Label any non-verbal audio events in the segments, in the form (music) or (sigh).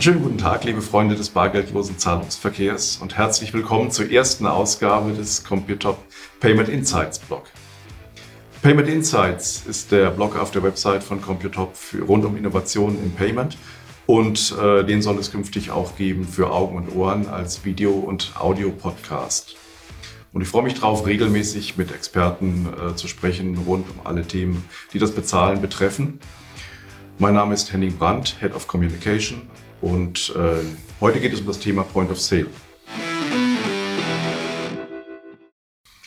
Einen schönen guten Tag, liebe Freunde des bargeldlosen Zahlungsverkehrs und herzlich willkommen zur ersten Ausgabe des Computop Payment Insights Blog. Payment Insights ist der Blog auf der Website von Computop für, rund um Innovationen im Payment und äh, den soll es künftig auch geben für Augen und Ohren als Video- und Audio-Podcast. Und ich freue mich darauf, regelmäßig mit Experten äh, zu sprechen rund um alle Themen, die das Bezahlen betreffen. Mein Name ist Henning Brandt, Head of Communication und äh, heute geht es um das Thema Point of Sale.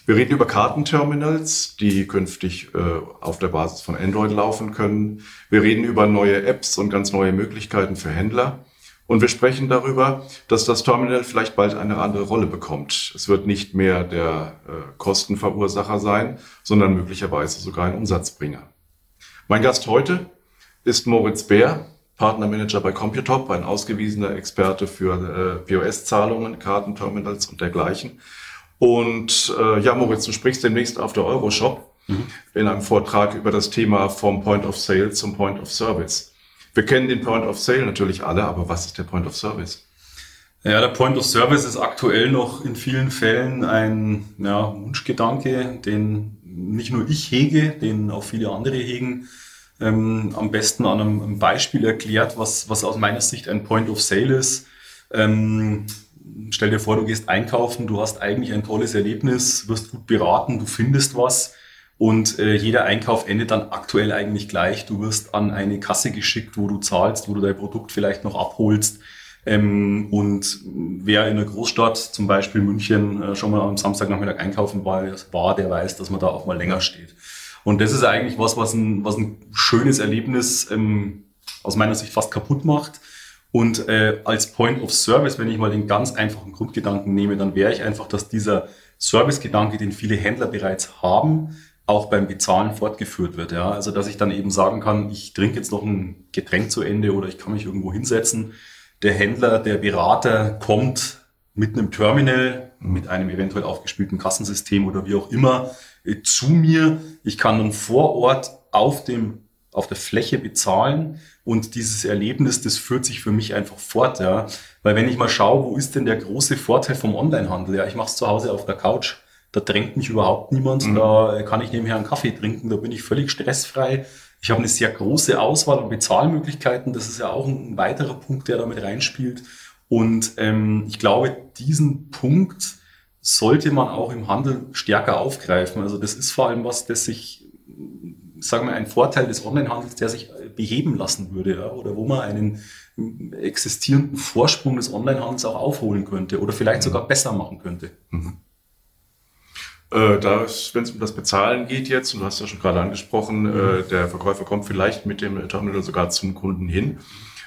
Wir reden über Kartenterminals, die künftig äh, auf der Basis von Android laufen können. Wir reden über neue Apps und ganz neue Möglichkeiten für Händler. Und wir sprechen darüber, dass das Terminal vielleicht bald eine andere Rolle bekommt. Es wird nicht mehr der äh, Kostenverursacher sein, sondern möglicherweise sogar ein Umsatzbringer. Mein Gast heute ist Moritz Bär. Partnermanager bei Computop, ein ausgewiesener Experte für äh, POS-Zahlungen, Kartenterminals und dergleichen. Und äh, ja, Moritz, du sprichst demnächst auf der Euroshop mhm. in einem Vortrag über das Thema vom Point of Sale zum Point of Service. Wir kennen den Point of Sale natürlich alle, aber was ist der Point of Service? Ja, der Point of Service ist aktuell noch in vielen Fällen ein ja, Wunschgedanke, den nicht nur ich hege, den auch viele andere hegen ähm, am besten an einem Beispiel erklärt, was, was aus meiner Sicht ein Point of Sale ist. Ähm, stell dir vor, du gehst einkaufen, du hast eigentlich ein tolles Erlebnis, wirst gut beraten, du findest was und äh, jeder Einkauf endet dann aktuell eigentlich gleich. Du wirst an eine Kasse geschickt, wo du zahlst, wo du dein Produkt vielleicht noch abholst. Ähm, und wer in einer Großstadt, zum Beispiel München, äh, schon mal am Samstagnachmittag einkaufen war, war, der weiß, dass man da auch mal länger steht. Und das ist eigentlich was, was ein, was ein schönes Erlebnis ähm, aus meiner Sicht fast kaputt macht. Und äh, als Point of Service, wenn ich mal den ganz einfachen Grundgedanken nehme, dann wäre ich einfach, dass dieser Servicegedanke, den viele Händler bereits haben, auch beim Bezahlen fortgeführt wird. Ja? Also dass ich dann eben sagen kann, ich trinke jetzt noch ein Getränk zu Ende oder ich kann mich irgendwo hinsetzen. Der Händler, der Berater kommt mit einem Terminal, mit einem eventuell aufgespielten Kassensystem oder wie auch immer zu mir. Ich kann dann vor Ort auf dem auf der Fläche bezahlen und dieses Erlebnis, das führt sich für mich einfach fort, ja. Weil wenn ich mal schaue, wo ist denn der große Vorteil vom Onlinehandel? Ja, ich mache es zu Hause auf der Couch. Da drängt mich überhaupt niemand. Mhm. Da kann ich nebenher einen Kaffee trinken. Da bin ich völlig stressfrei. Ich habe eine sehr große Auswahl an Bezahlmöglichkeiten. Das ist ja auch ein weiterer Punkt, der damit reinspielt. Und ähm, ich glaube, diesen Punkt sollte man auch im Handel stärker aufgreifen. Also das ist vor allem was, das sich, sagen wir, ein Vorteil des Onlinehandels, der sich beheben lassen würde, ja, oder wo man einen existierenden Vorsprung des Onlinehandels auch aufholen könnte oder vielleicht mhm. sogar besser machen könnte. Mhm. Äh, wenn es um das Bezahlen geht jetzt, und du hast ja schon gerade angesprochen, mhm. äh, der Verkäufer kommt vielleicht mit dem Terminal sogar zum Kunden hin.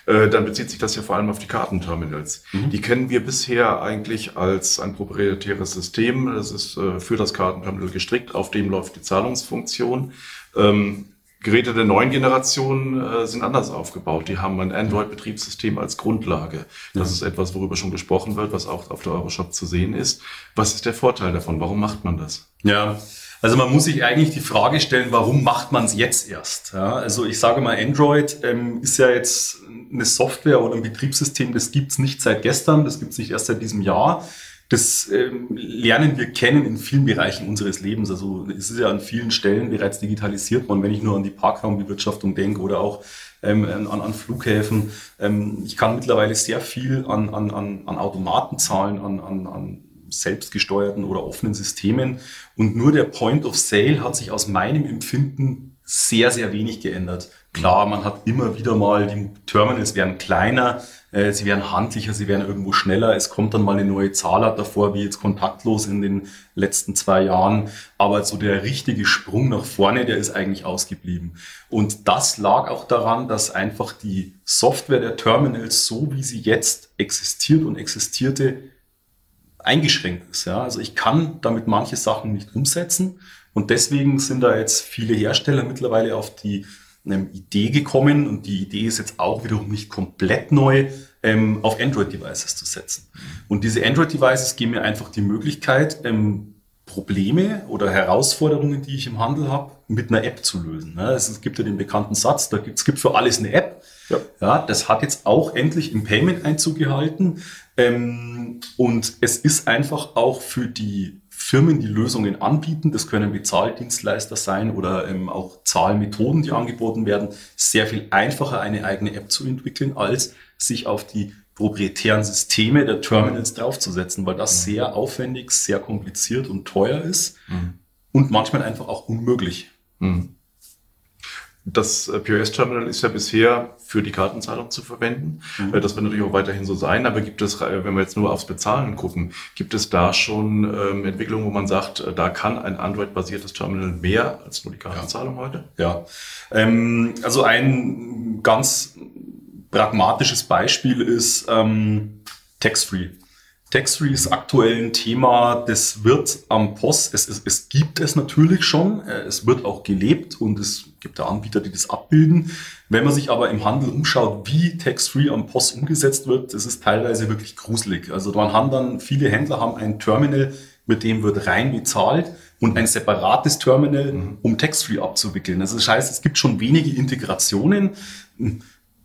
Äh, dann bezieht sich das ja vor allem auf die Kartenterminals. Mhm. Die kennen wir bisher eigentlich als ein proprietäres System. Das ist äh, für das Kartenterminal gestrickt, auf dem läuft die Zahlungsfunktion. Ähm, Geräte der neuen Generation äh, sind anders aufgebaut. Die haben ein Android-Betriebssystem als Grundlage. Das ja. ist etwas, worüber schon gesprochen wird, was auch auf der Euroshop zu sehen ist. Was ist der Vorteil davon? Warum macht man das? Ja, also man muss sich eigentlich die Frage stellen, warum macht man es jetzt erst? Ja, also ich sage mal, Android ähm, ist ja jetzt eine Software oder ein Betriebssystem, das gibt's nicht seit gestern, das gibt's nicht erst seit diesem Jahr. Das ähm, lernen wir kennen in vielen Bereichen unseres Lebens. Also es ist ja an vielen Stellen bereits digitalisiert worden, wenn ich nur an die Parkraumbewirtschaftung denke oder auch ähm, an, an Flughäfen. Ähm, ich kann mittlerweile sehr viel an, an, an, an Automaten zahlen, an, an, an selbstgesteuerten oder offenen Systemen. Und nur der Point of Sale hat sich aus meinem Empfinden sehr, sehr wenig geändert. Klar, man hat immer wieder mal, die Terminals werden kleiner, äh, sie werden handlicher, sie werden irgendwo schneller. Es kommt dann mal eine neue Zahlart davor, wie jetzt kontaktlos in den letzten zwei Jahren. Aber so der richtige Sprung nach vorne, der ist eigentlich ausgeblieben. Und das lag auch daran, dass einfach die Software der Terminals, so wie sie jetzt existiert und existierte, eingeschränkt ist. Ja? Also ich kann damit manche Sachen nicht umsetzen. Und deswegen sind da jetzt viele Hersteller mittlerweile auf die ähm, Idee gekommen und die Idee ist jetzt auch wiederum nicht komplett neu, ähm, auf Android-Devices zu setzen. Und diese Android-Devices geben mir einfach die Möglichkeit, ähm, Probleme oder Herausforderungen, die ich im Handel habe, mit einer App zu lösen. Ne? Es gibt ja den bekannten Satz, da gibt, es gibt für alles eine App. Ja. ja, das hat jetzt auch endlich im Payment Einzug gehalten. Ähm, und es ist einfach auch für die Firmen, die Lösungen anbieten, das können Bezahldienstleister sein oder ähm, auch Zahlmethoden, die angeboten werden, sehr viel einfacher eine eigene App zu entwickeln, als sich auf die proprietären Systeme der Terminals draufzusetzen, weil das mhm. sehr aufwendig, sehr kompliziert und teuer ist mhm. und manchmal einfach auch unmöglich. Mhm. Das äh, POS-Terminal ist ja bisher für die Kartenzahlung zu verwenden. Mhm. Äh, das wird natürlich auch weiterhin so sein. Aber gibt es, äh, wenn wir jetzt nur aufs Bezahlen gucken, gibt es da schon ähm, Entwicklungen, wo man sagt, da kann ein Android-basiertes Terminal mehr als nur die Kartenzahlung ja. heute? Ja, ähm, also ein ganz pragmatisches Beispiel ist ähm, Tax-Free. Tax-Free ist aktuell ein Thema, das wird am Post, es, es, es gibt es natürlich schon, äh, es wird auch gelebt und es gibt da Anbieter, die das abbilden. Wenn man sich aber im Handel umschaut, wie Tax-Free am Post umgesetzt wird, das ist teilweise wirklich gruselig. Also man haben dann, viele Händler haben ein Terminal, mit dem wird rein bezahlt und ein separates Terminal, mhm. um Tax-Free abzuwickeln. Also das heißt, es gibt schon wenige Integrationen.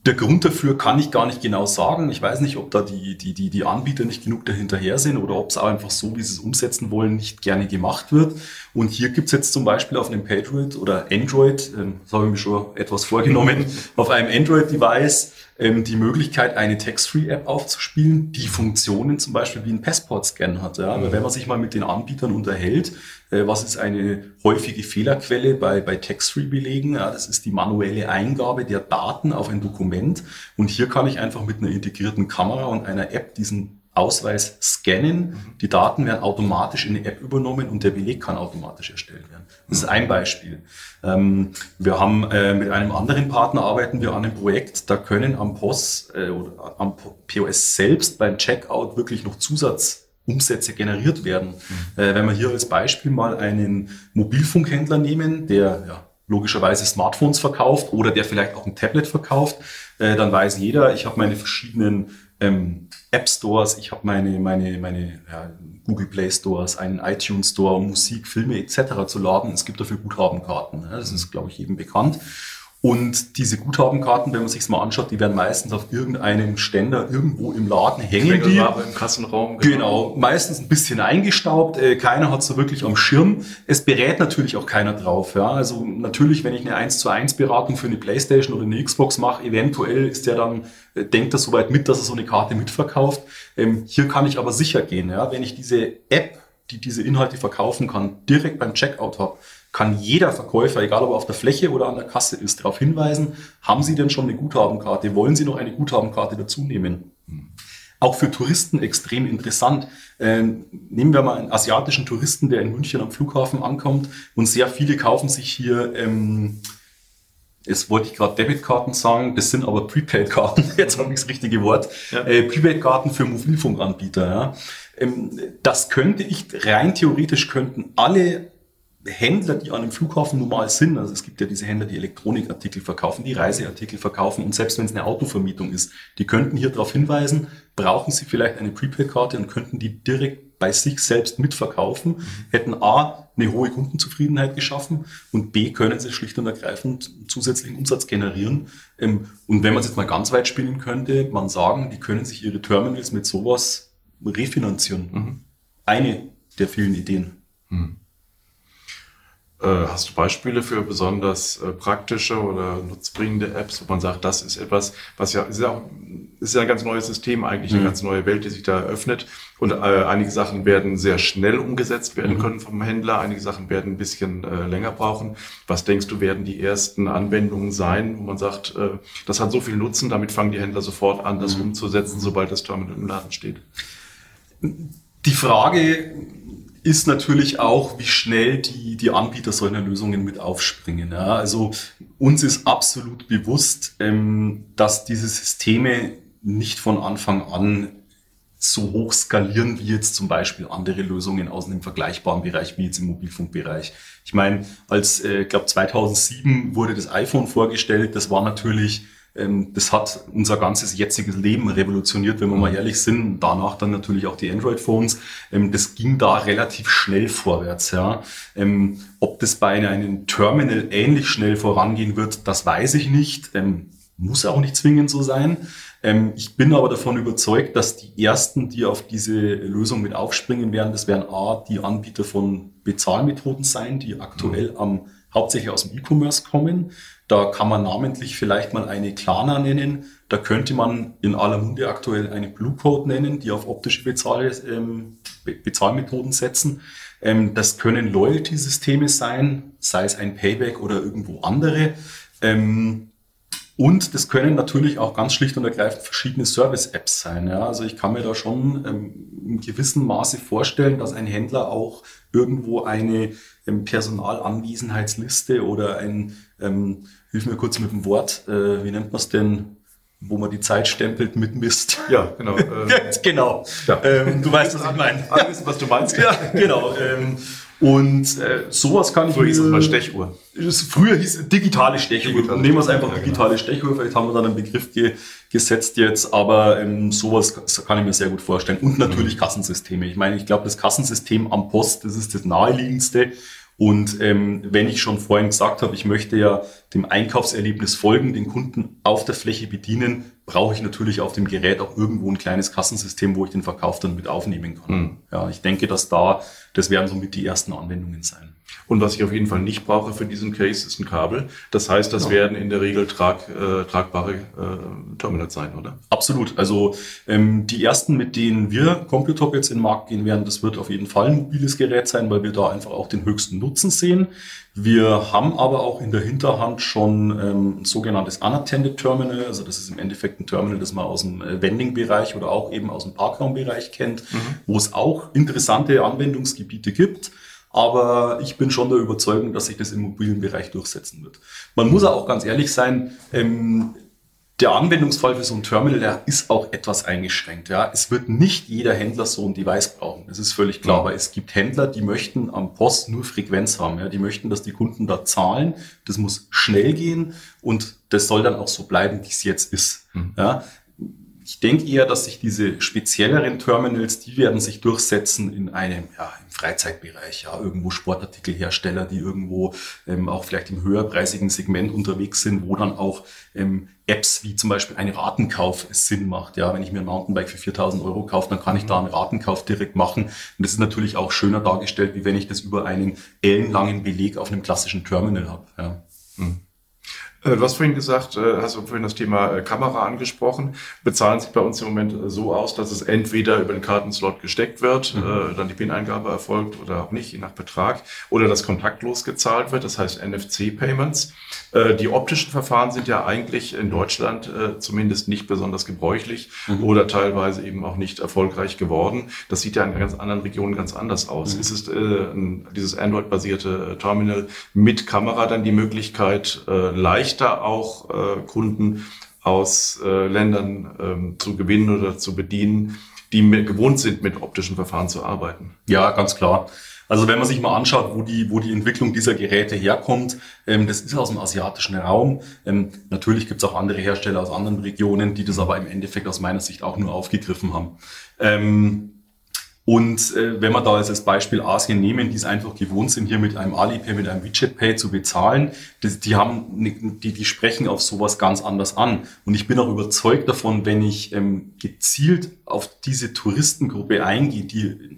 Der Grund dafür kann ich gar nicht genau sagen. Ich weiß nicht, ob da die, die, die, die Anbieter nicht genug dahinterher sind oder ob es auch einfach so, wie sie es umsetzen wollen, nicht gerne gemacht wird. Und hier gibt's jetzt zum Beispiel auf einem Patriot oder Android, ähm, das habe ich mir schon etwas vorgenommen, (laughs) auf einem Android-Device ähm, die Möglichkeit, eine Tax-Free-App aufzuspielen, die Funktionen zum Beispiel wie ein Passport-Scan hat. Ja? Aber wenn man sich mal mit den Anbietern unterhält, was ist eine häufige Fehlerquelle bei, bei Tax-Free-Belegen? Ja, das ist die manuelle Eingabe der Daten auf ein Dokument. Und hier kann ich einfach mit einer integrierten Kamera und einer App diesen Ausweis scannen. Die Daten werden automatisch in die App übernommen und der Beleg kann automatisch erstellt werden. Das ist ein Beispiel. Ähm, wir haben äh, mit einem anderen Partner arbeiten wir an einem Projekt, da können am POS äh, oder am POS selbst beim Checkout wirklich noch Zusatzumsätze generiert werden. Mhm. Äh, wenn wir hier als Beispiel mal einen Mobilfunkhändler nehmen, der ja, logischerweise Smartphones verkauft oder der vielleicht auch ein Tablet verkauft, äh, dann weiß jeder, ich habe meine verschiedenen ähm, App Stores, ich habe meine, meine, meine ja, Google Play Stores, einen iTunes Store, um Musik, Filme etc. zu laden. Es gibt dafür Guthabenkarten. Das ist, glaube ich, jedem bekannt. Und diese Guthabenkarten, wenn man sich mal anschaut, die werden meistens auf irgendeinem Ständer irgendwo im Laden hängen. Die. im Kassenraum. Genau. genau. meistens ein bisschen eingestaubt. Äh, keiner hat so wirklich am Schirm. Es berät natürlich auch keiner drauf. Ja? Also natürlich, wenn ich eine 1 zu 1 Beratung für eine Playstation oder eine Xbox mache, eventuell ist der dann, äh, denkt er soweit mit, dass er so eine Karte mitverkauft. Ähm, hier kann ich aber sicher gehen. Ja? Wenn ich diese App, die diese Inhalte verkaufen kann, direkt beim Checkout habe, kann jeder Verkäufer, egal ob er auf der Fläche oder an der Kasse ist, darauf hinweisen, haben Sie denn schon eine Guthabenkarte? Wollen Sie noch eine Guthabenkarte dazu nehmen? Auch für Touristen extrem interessant. Ähm, nehmen wir mal einen asiatischen Touristen, der in München am Flughafen ankommt und sehr viele kaufen sich hier, ähm, jetzt wollte ich gerade Debitkarten sagen, das sind aber Prepaid-Karten, (laughs) jetzt habe ich das richtige Wort, ja. äh, Prepaid-Karten für Mobilfunkanbieter. Ja. Ähm, das könnte ich, rein theoretisch könnten alle Händler, die an einem Flughafen normal sind, also es gibt ja diese Händler, die Elektronikartikel verkaufen, die Reiseartikel verkaufen und selbst wenn es eine Autovermietung ist, die könnten hier darauf hinweisen, brauchen sie vielleicht eine Prepaid-Karte und könnten die direkt bei sich selbst mitverkaufen, mhm. hätten A, eine hohe Kundenzufriedenheit geschaffen und B, können sie schlicht und ergreifend zusätzlichen Umsatz generieren. Ähm, und wenn man es jetzt mal ganz weit spielen könnte, man sagen, die können sich ihre Terminals mit sowas refinanzieren. Mhm. Eine der vielen Ideen. Mhm. Äh, hast du Beispiele für besonders äh, praktische oder nutzbringende Apps, wo man sagt, das ist etwas, was ja ist ja, auch, ist ja ein ganz neues System eigentlich, eine mhm. ganz neue Welt, die sich da eröffnet. Und äh, einige Sachen werden sehr schnell umgesetzt werden mhm. können vom Händler, einige Sachen werden ein bisschen äh, länger brauchen. Was denkst du, werden die ersten Anwendungen sein, wo man sagt, äh, das hat so viel Nutzen, damit fangen die Händler sofort an, das mhm. umzusetzen, sobald das Terminal im Laden steht? Die Frage ist natürlich auch, wie schnell die, die Anbieter solcher Lösungen mit aufspringen. Ja. Also uns ist absolut bewusst, ähm, dass diese Systeme nicht von Anfang an so hoch skalieren wie jetzt zum Beispiel andere Lösungen aus einem vergleichbaren Bereich wie jetzt im Mobilfunkbereich. Ich meine, als äh, glaube 2007 wurde das iPhone vorgestellt, das war natürlich das hat unser ganzes jetziges Leben revolutioniert, wenn wir mal ehrlich sind. Danach dann natürlich auch die Android-Phones. Ähm, das ging da relativ schnell vorwärts. Ja. Ähm, ob das bei einem Terminal ähnlich schnell vorangehen wird, das weiß ich nicht. muss auch nicht zwingend so sein. Ähm, ich bin aber davon überzeugt, dass die ersten, die auf diese Lösung mit aufspringen werden, das werden A, die Anbieter von Bezahlmethoden sein, die aktuell mhm. am hauptsächlich aus dem E-Commerce kommen. Da kann man namentlich vielleicht mal eine Klarna nennen. Da könnte man in aller Munde aktuell eine Blue Code nennen, die auf optische Bezahl ähm, Bezahlmethoden setzen. Ähm, das können Loyalty-Systeme sein, sei es ein Payback oder irgendwo andere. Ähm, und das können natürlich auch ganz schlicht und ergreifend verschiedene Service-Apps sein. Ja. Also ich kann mir da schon ähm, in gewissem Maße vorstellen, dass ein Händler auch irgendwo eine ähm, Personalanwesenheitsliste oder ein, ähm, hilf mir kurz mit dem Wort, äh, wie nennt man es denn, wo man die Zeit stempelt mit Mist. Ja, genau. (laughs) Äh, genau. Ja. Ähm, du weißt, was ich meine. Alles, was du meinst. Ja, genau. Ähm, und äh, sowas kann früher ich. Früher hieß es mal Stechuhr. Früher hieß digitale Stechuhr. Digitale Nehmen wir es einfach digitale genau. Stechuhr. Vielleicht haben wir dann einen Begriff ge gesetzt jetzt, aber ähm, sowas kann ich mir sehr gut vorstellen. Und natürlich mhm. Kassensysteme. Ich meine, ich glaube, das Kassensystem am Post, das ist das naheliegendste. Und ähm, wenn ich schon vorhin gesagt habe, ich möchte ja dem Einkaufserlebnis folgen, den Kunden auf der Fläche bedienen, brauche ich natürlich auf dem Gerät auch irgendwo ein kleines Kassensystem, wo ich den Verkauf dann mit aufnehmen kann. Mhm. Ja, ich denke, dass da, das werden somit die ersten Anwendungen sein. Und was ich auf jeden Fall nicht brauche für diesen Case, ist ein Kabel. Das heißt, das ja. werden in der Regel trag, äh, tragbare äh, Terminals sein, oder? Absolut. Also ähm, die ersten, mit denen wir Computop jetzt in den Markt gehen werden, das wird auf jeden Fall ein mobiles Gerät sein, weil wir da einfach auch den höchsten Nutzen sehen. Wir haben aber auch in der Hinterhand schon ähm, ein sogenanntes Unattended Terminal. Also das ist im Endeffekt ein Terminal, das man aus dem äh, Vending-Bereich oder auch eben aus dem Parkraumbereich kennt, mhm. wo es auch interessante Anwendungsgebiete gibt. Aber ich bin schon der Überzeugung, dass sich das im mobilen Bereich durchsetzen wird. Man muss auch ganz ehrlich sein, ähm, der Anwendungsfall für so ein Terminal, der ist auch etwas eingeschränkt. Ja, es wird nicht jeder Händler so ein Device brauchen. Das ist völlig klar. Aber es gibt Händler, die möchten am Post nur Frequenz haben. Ja, die möchten, dass die Kunden da zahlen. Das muss schnell gehen und das soll dann auch so bleiben, wie es jetzt ist. Mhm. Ja, ich denke eher, dass sich diese spezielleren Terminals, die werden sich durchsetzen in einem, ja, im Freizeitbereich, ja, irgendwo Sportartikelhersteller, die irgendwo ähm, auch vielleicht im höherpreisigen Segment unterwegs sind, wo dann auch ähm, Apps wie zum Beispiel ein Ratenkauf Sinn macht. Ja, wenn ich mir ein Mountainbike für 4000 Euro kaufe, dann kann ich da einen Ratenkauf direkt machen. Und das ist natürlich auch schöner dargestellt, wie wenn ich das über einen ellenlangen Beleg auf einem klassischen Terminal habe. Ja. Hm. Äh, du hast vorhin gesagt, äh, hast du vorhin das Thema äh, Kamera angesprochen. Bezahlen sich bei uns im Moment so aus, dass es entweder über den Kartenslot gesteckt wird, mhm. dann die PIN-Eingabe erfolgt oder auch nicht, je nach Betrag, oder das kontaktlos gezahlt wird, das heißt NFC-Payments. Die optischen Verfahren sind ja eigentlich in Deutschland zumindest nicht besonders gebräuchlich mhm. oder teilweise eben auch nicht erfolgreich geworden. Das sieht ja in ganz anderen Regionen ganz anders aus. Mhm. Ist es dieses Android-basierte Terminal mit Kamera dann die Möglichkeit, leicht leichter auch äh, Kunden aus äh, Ländern ähm, zu gewinnen oder zu bedienen, die gewohnt sind, mit optischen Verfahren zu arbeiten. Ja, ganz klar. Also wenn man sich mal anschaut, wo die, wo die Entwicklung dieser Geräte herkommt, ähm, das ist aus dem asiatischen Raum. Ähm, natürlich gibt es auch andere Hersteller aus anderen Regionen, die das aber im Endeffekt aus meiner Sicht auch nur aufgegriffen haben. Ähm, und äh, wenn wir da jetzt als Beispiel Asien nehmen, die es einfach gewohnt sind, hier mit einem Alipay, mit einem WeChat Pay zu bezahlen, die, die haben, die, die sprechen auf sowas ganz anders an. Und ich bin auch überzeugt davon, wenn ich ähm, gezielt auf diese Touristengruppe eingehe, die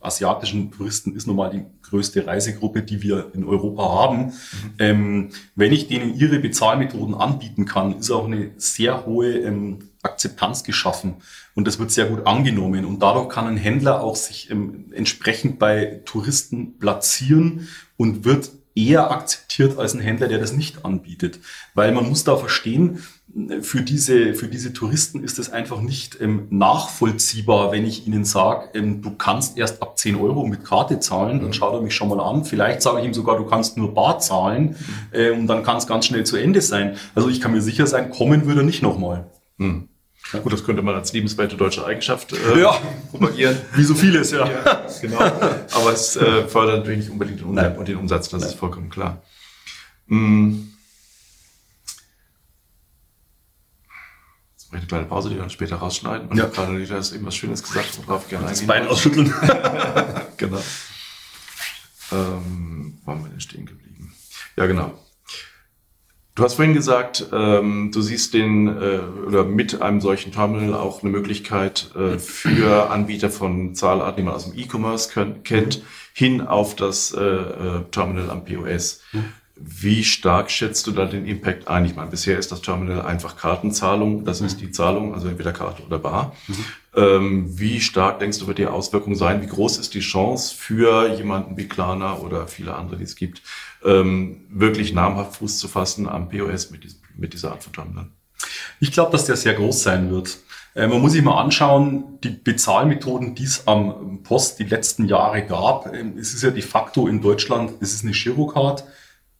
asiatischen Touristen ist nun mal die größte Reisegruppe, die wir in Europa haben. Mhm. Ähm, wenn ich denen ihre Bezahlmethoden anbieten kann, ist auch eine sehr hohe ähm, Akzeptanz geschaffen und das wird sehr gut angenommen und dadurch kann ein Händler auch sich ähm, entsprechend bei Touristen platzieren und wird eher akzeptiert als ein Händler, der das nicht anbietet, weil man muss da verstehen, für diese, für diese Touristen ist es einfach nicht ähm, nachvollziehbar, wenn ich ihnen sage, ähm, du kannst erst ab 10 Euro mit Karte zahlen, dann mhm. schaut er mich schon mal an. Vielleicht sage ich ihm sogar, du kannst nur bar zahlen mhm. äh, und dann kann es ganz schnell zu Ende sein. Also ich kann mir sicher sein, kommen würde er nicht nochmal. Mhm. Ja. Gut, das könnte man als liebenswerte deutsche Eigenschaft äh, ja. propagieren. Wie so vieles, ja. ja genau. Aber es äh, fördert natürlich nicht unbedingt den Umsatz, den Umsatz das Nein. ist vollkommen klar. Mhm. Jetzt mache ich eine kleine Pause, die wir dann später rausschneiden. Und ja. gerade Lisa hast eben was Schönes gesagt, worauf gerne eingehen Das Bein ausschütteln. (laughs) genau. Ähm, wo haben wir denn stehen geblieben? Ja, genau. Du hast vorhin gesagt, ähm, du siehst den äh, oder mit einem solchen Terminal auch eine Möglichkeit äh, für Anbieter von Zahlarten, die man aus dem E-Commerce kennt, hin auf das äh, äh Terminal am POS. Mhm. Wie stark schätzt du da den Impact ein? Ich meine, bisher ist das Terminal einfach Kartenzahlung, das ist mhm. die Zahlung, also entweder Karte oder Bar. Mhm. Ähm, wie stark denkst du, wird die Auswirkung sein? Wie groß ist die Chance für jemanden wie Klarna oder viele andere, die es gibt, ähm, wirklich namhaft Fuß zu fassen am POS mit, diesem, mit dieser Art von Terminal? Ich glaube, dass der sehr groß sein wird. Äh, man muss sich mal anschauen, die Bezahlmethoden, die es am Post die letzten Jahre gab. Ähm, es ist ja de facto in Deutschland, es ist eine Girocard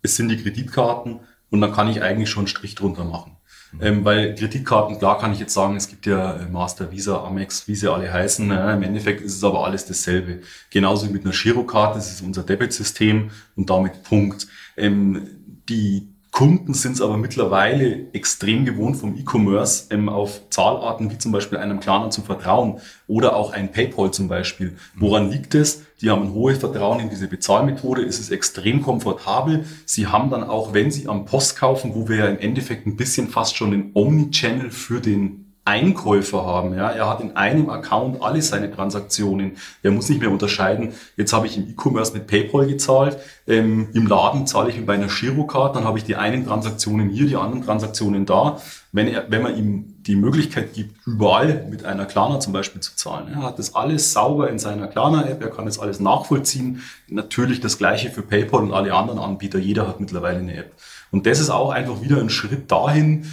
es sind die Kreditkarten und dann kann ich eigentlich schon einen Strich drunter machen. Mhm. Ähm, weil Kreditkarten, klar kann ich jetzt sagen, es gibt ja äh, Master, Visa, Amex, wie sie alle heißen. Äh, Im Endeffekt ist es aber alles dasselbe. Genauso wie mit einer Girokarte, das ist unser Debitsystem und damit Punkt. Ähm, die Kunden sind es aber mittlerweile extrem gewohnt vom E-Commerce ähm, auf Zahlarten wie zum Beispiel einem Klarna zu vertrauen oder auch ein PayPal zum Beispiel. Woran liegt es? Die haben ein hohes Vertrauen in diese Bezahlmethode. Es ist extrem komfortabel. Sie haben dann auch, wenn Sie am Post kaufen, wo wir ja im Endeffekt ein bisschen fast schon den Omnichannel für den Einkäufer haben. Ja, er hat in einem Account alle seine Transaktionen. Er muss nicht mehr unterscheiden. Jetzt habe ich im E-Commerce mit PayPal gezahlt. Ähm, Im Laden zahle ich mit meiner Girocard. Dann habe ich die einen Transaktionen hier, die anderen Transaktionen da. Wenn er, wenn man ihm die Möglichkeit gibt, überall mit einer Klarna zum Beispiel zu zahlen. Er hat das alles sauber in seiner Klarna-App. Er kann das alles nachvollziehen. Natürlich das Gleiche für PayPal und alle anderen Anbieter. Jeder hat mittlerweile eine App. Und das ist auch einfach wieder ein Schritt dahin,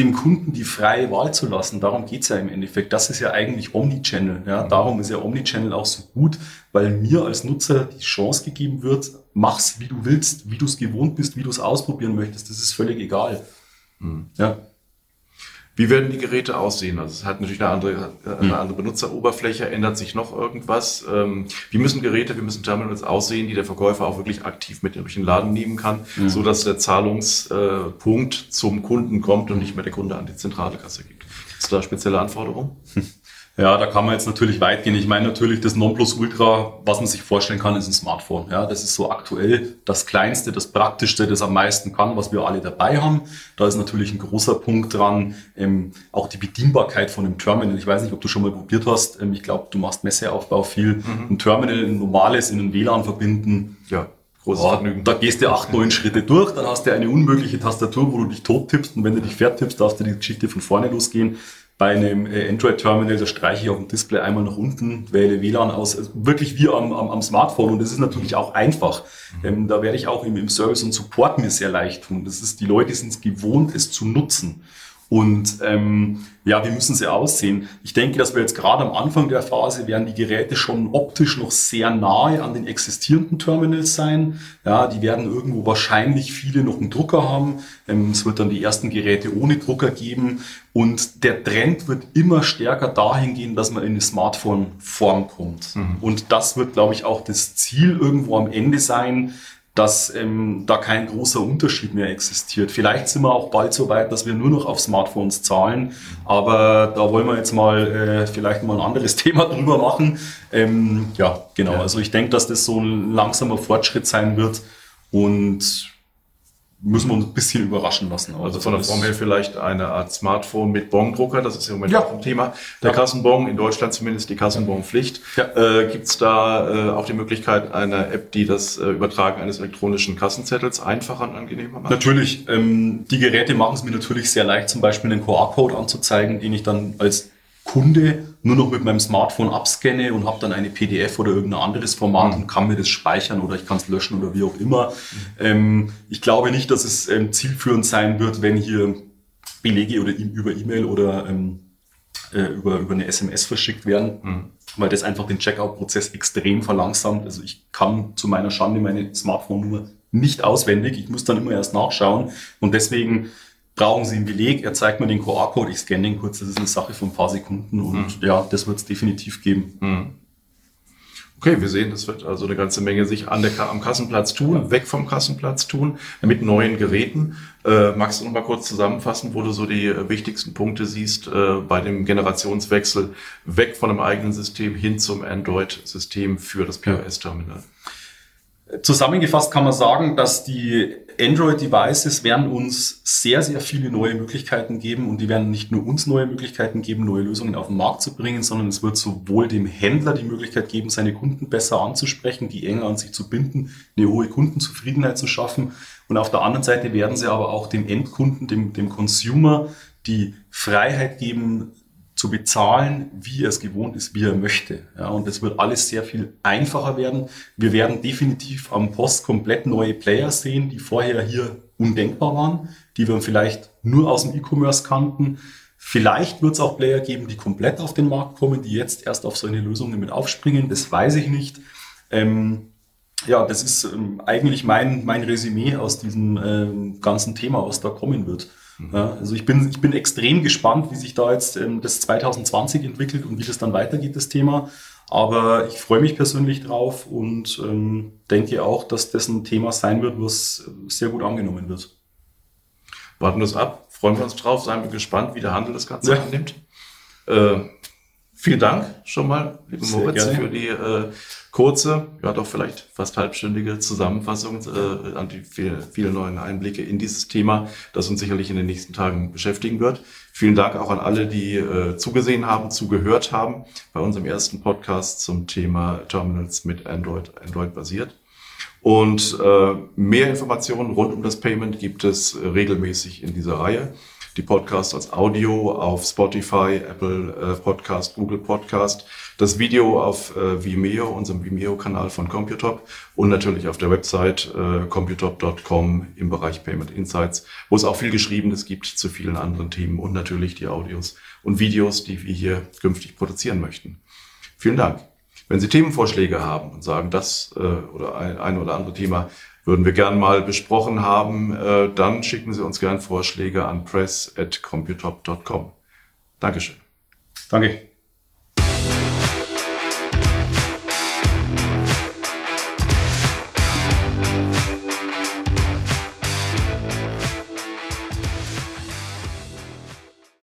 dem Kunden die freie Wahl zu lassen. Darum geht's ja im Endeffekt. Das ist ja eigentlich Omnichannel. Ja? Darum ist ja Omnichannel auch so gut, weil mir als Nutzer die Chance gegeben wird, mach's wie du willst, wie du es gewohnt bist, wie du es ausprobieren möchtest. Das ist völlig egal. Mhm. Ja. Wie werden die Geräte aussehen? Also es hat natürlich eine andere, eine hm. andere Benutzeroberfläche, ändert sich noch irgendwas? Ähm, wie müssen Geräte, wie müssen Terminals aussehen, die der Verkäufer auch wirklich aktiv mit durch den Laden nehmen kann, mhm. so dass der Zahlungspunkt zum Kunden kommt und nicht mehr der Kunde an die zentrale Kasse gibt? Ist da spezielle Anforderungen? (laughs) Ja, da kann man jetzt natürlich weit gehen. Ich meine natürlich, das Nonplusultra, was man sich vorstellen kann, ist ein Smartphone. Ja, das ist so aktuell das Kleinste, das Praktischste, das am meisten kann, was wir alle dabei haben. Da ist natürlich ein großer Punkt dran, ähm, auch die Bedienbarkeit von dem Terminal. Ich weiß nicht, ob du schon mal probiert hast. Ähm, ich glaube, du machst Messeaufbau viel. Mhm. Ein Terminal, ein normales in ein WLAN verbinden. Ja. Großes ja, Vergnügen. Da gehst du acht, (laughs) neun Schritte durch, dann hast du eine unmögliche Tastatur, wo du dich tot tippst und wenn du dich vertippst, darfst du die Geschichte von vorne losgehen bei einem äh, Android-Terminal, da streiche ich auf dem Display einmal nach unten, wähle WLAN aus, also wirklich wie am, am, am Smartphone und das ist natürlich auch einfach. Ähm, da werde ich auch im, im Service und Support mir sehr leicht tun. Das ist, die Leute sind es gewohnt, es zu nutzen. Und ähm, ja, wie müssen sie aussehen? Ich denke, dass wir jetzt gerade am Anfang der Phase werden die Geräte schon optisch noch sehr nahe an den existierenden Terminals sein. Ja, die werden irgendwo wahrscheinlich viele noch einen Drucker haben. Ähm, es wird dann die ersten Geräte ohne Drucker geben. Und der Trend wird immer stärker dahin gehen, dass man in eine Smartphone-Form kommt. Mhm. Und das wird, glaube ich, auch das Ziel irgendwo am Ende sein, dass ähm, da kein großer Unterschied mehr existiert. Vielleicht sind wir auch bald so weit, dass wir nur noch auf Smartphones zahlen, aber da wollen wir jetzt mal äh, vielleicht mal ein anderes (laughs) Thema drüber machen. Ähm, ja, genau. Ja. Also ich denke, dass das so ein langsamer Fortschritt sein wird und müssen wir uns ein bisschen überraschen lassen. Also, also von der Form her vielleicht eine Art Smartphone mit Bon-Drucker, das ist im Moment ja. auch ein Thema. Der ja. Kassenbon, in Deutschland zumindest die Kassenbon-Pflicht. Ja. Äh, Gibt es da äh, auch die Möglichkeit einer App, die das äh, Übertragen eines elektronischen Kassenzettels einfacher und angenehmer macht? Natürlich. Ähm, die Geräte machen es mir natürlich sehr leicht, zum Beispiel einen QR-Code anzuzeigen, den ich dann als Kunde nur noch mit meinem Smartphone abscanne und habe dann eine PDF oder irgendein anderes Format mhm. und kann mir das speichern oder ich kann es löschen oder wie auch immer. Mhm. Ähm, ich glaube nicht, dass es ähm, zielführend sein wird, wenn hier Belege oder über E-Mail oder ähm, äh, über, über eine SMS verschickt werden, mhm. weil das einfach den Checkout-Prozess extrem verlangsamt. Also ich kann zu meiner Schande meine Smartphone-Nummer nicht auswendig. Ich muss dann immer erst nachschauen und deswegen brauchen Sie einen Beleg, er zeigt mir den QR-Code, ich scanne den kurz, das ist eine Sache von ein paar Sekunden und mhm. ja, das wird es definitiv geben. Mhm. Okay, wir sehen, es wird also eine ganze Menge sich an der, am Kassenplatz tun, weg vom Kassenplatz tun, mit neuen Geräten. Äh, magst du noch mal kurz zusammenfassen, wo du so die wichtigsten Punkte siehst äh, bei dem Generationswechsel weg von einem eigenen System hin zum Android-System für das POS-Terminal? Zusammengefasst kann man sagen, dass die Android-Devices werden uns sehr, sehr viele neue Möglichkeiten geben und die werden nicht nur uns neue Möglichkeiten geben, neue Lösungen auf den Markt zu bringen, sondern es wird sowohl dem Händler die Möglichkeit geben, seine Kunden besser anzusprechen, die enger an sich zu binden, eine hohe Kundenzufriedenheit zu schaffen. Und auf der anderen Seite werden sie aber auch dem Endkunden, dem, dem Consumer, die Freiheit geben, zu bezahlen, wie er es gewohnt ist, wie er möchte. Ja, und das wird alles sehr viel einfacher werden. Wir werden definitiv am Post komplett neue Player sehen, die vorher hier undenkbar waren, die wir vielleicht nur aus dem E-Commerce kannten. Vielleicht wird es auch Player geben, die komplett auf den Markt kommen, die jetzt erst auf solche Lösungen mit aufspringen. Das weiß ich nicht. Ähm, ja, das ist ähm, eigentlich mein, mein Resümee aus diesem ähm, ganzen Thema, was da kommen wird. Ja, also ich bin, ich bin extrem gespannt, wie sich da jetzt ähm, das 2020 entwickelt und wie das dann weitergeht, das Thema. Aber ich freue mich persönlich drauf und ähm, denke auch, dass das ein Thema sein wird, was sehr gut angenommen wird. Warten wir es ab, freuen wir uns drauf, seien wir gespannt, wie der Handel das Ganze ja. annimmt. Äh, Vielen Dank schon mal, liebe Sehr Moritz, gerne. für die äh, kurze, ja doch vielleicht fast halbstündige Zusammenfassung äh, an die vielen viele neuen Einblicke in dieses Thema, das uns sicherlich in den nächsten Tagen beschäftigen wird. Vielen Dank auch an alle, die äh, zugesehen haben, zugehört haben bei unserem ersten Podcast zum Thema Terminals mit Android, Android basiert. Und äh, mehr Informationen rund um das Payment gibt es regelmäßig in dieser Reihe die Podcasts als Audio auf Spotify, Apple äh, Podcast, Google Podcast, das Video auf äh, Vimeo, unserem Vimeo-Kanal von Computop und natürlich auf der Website äh, computop.com im Bereich Payment Insights, wo es auch viel Geschriebenes gibt zu vielen anderen Themen und natürlich die Audios und Videos, die wir hier künftig produzieren möchten. Vielen Dank. Wenn Sie Themenvorschläge haben und sagen, das äh, oder ein, ein oder andere Thema würden wir gern mal besprochen haben, äh, dann schicken Sie uns gern Vorschläge an press@computop.com. Dankeschön. Danke.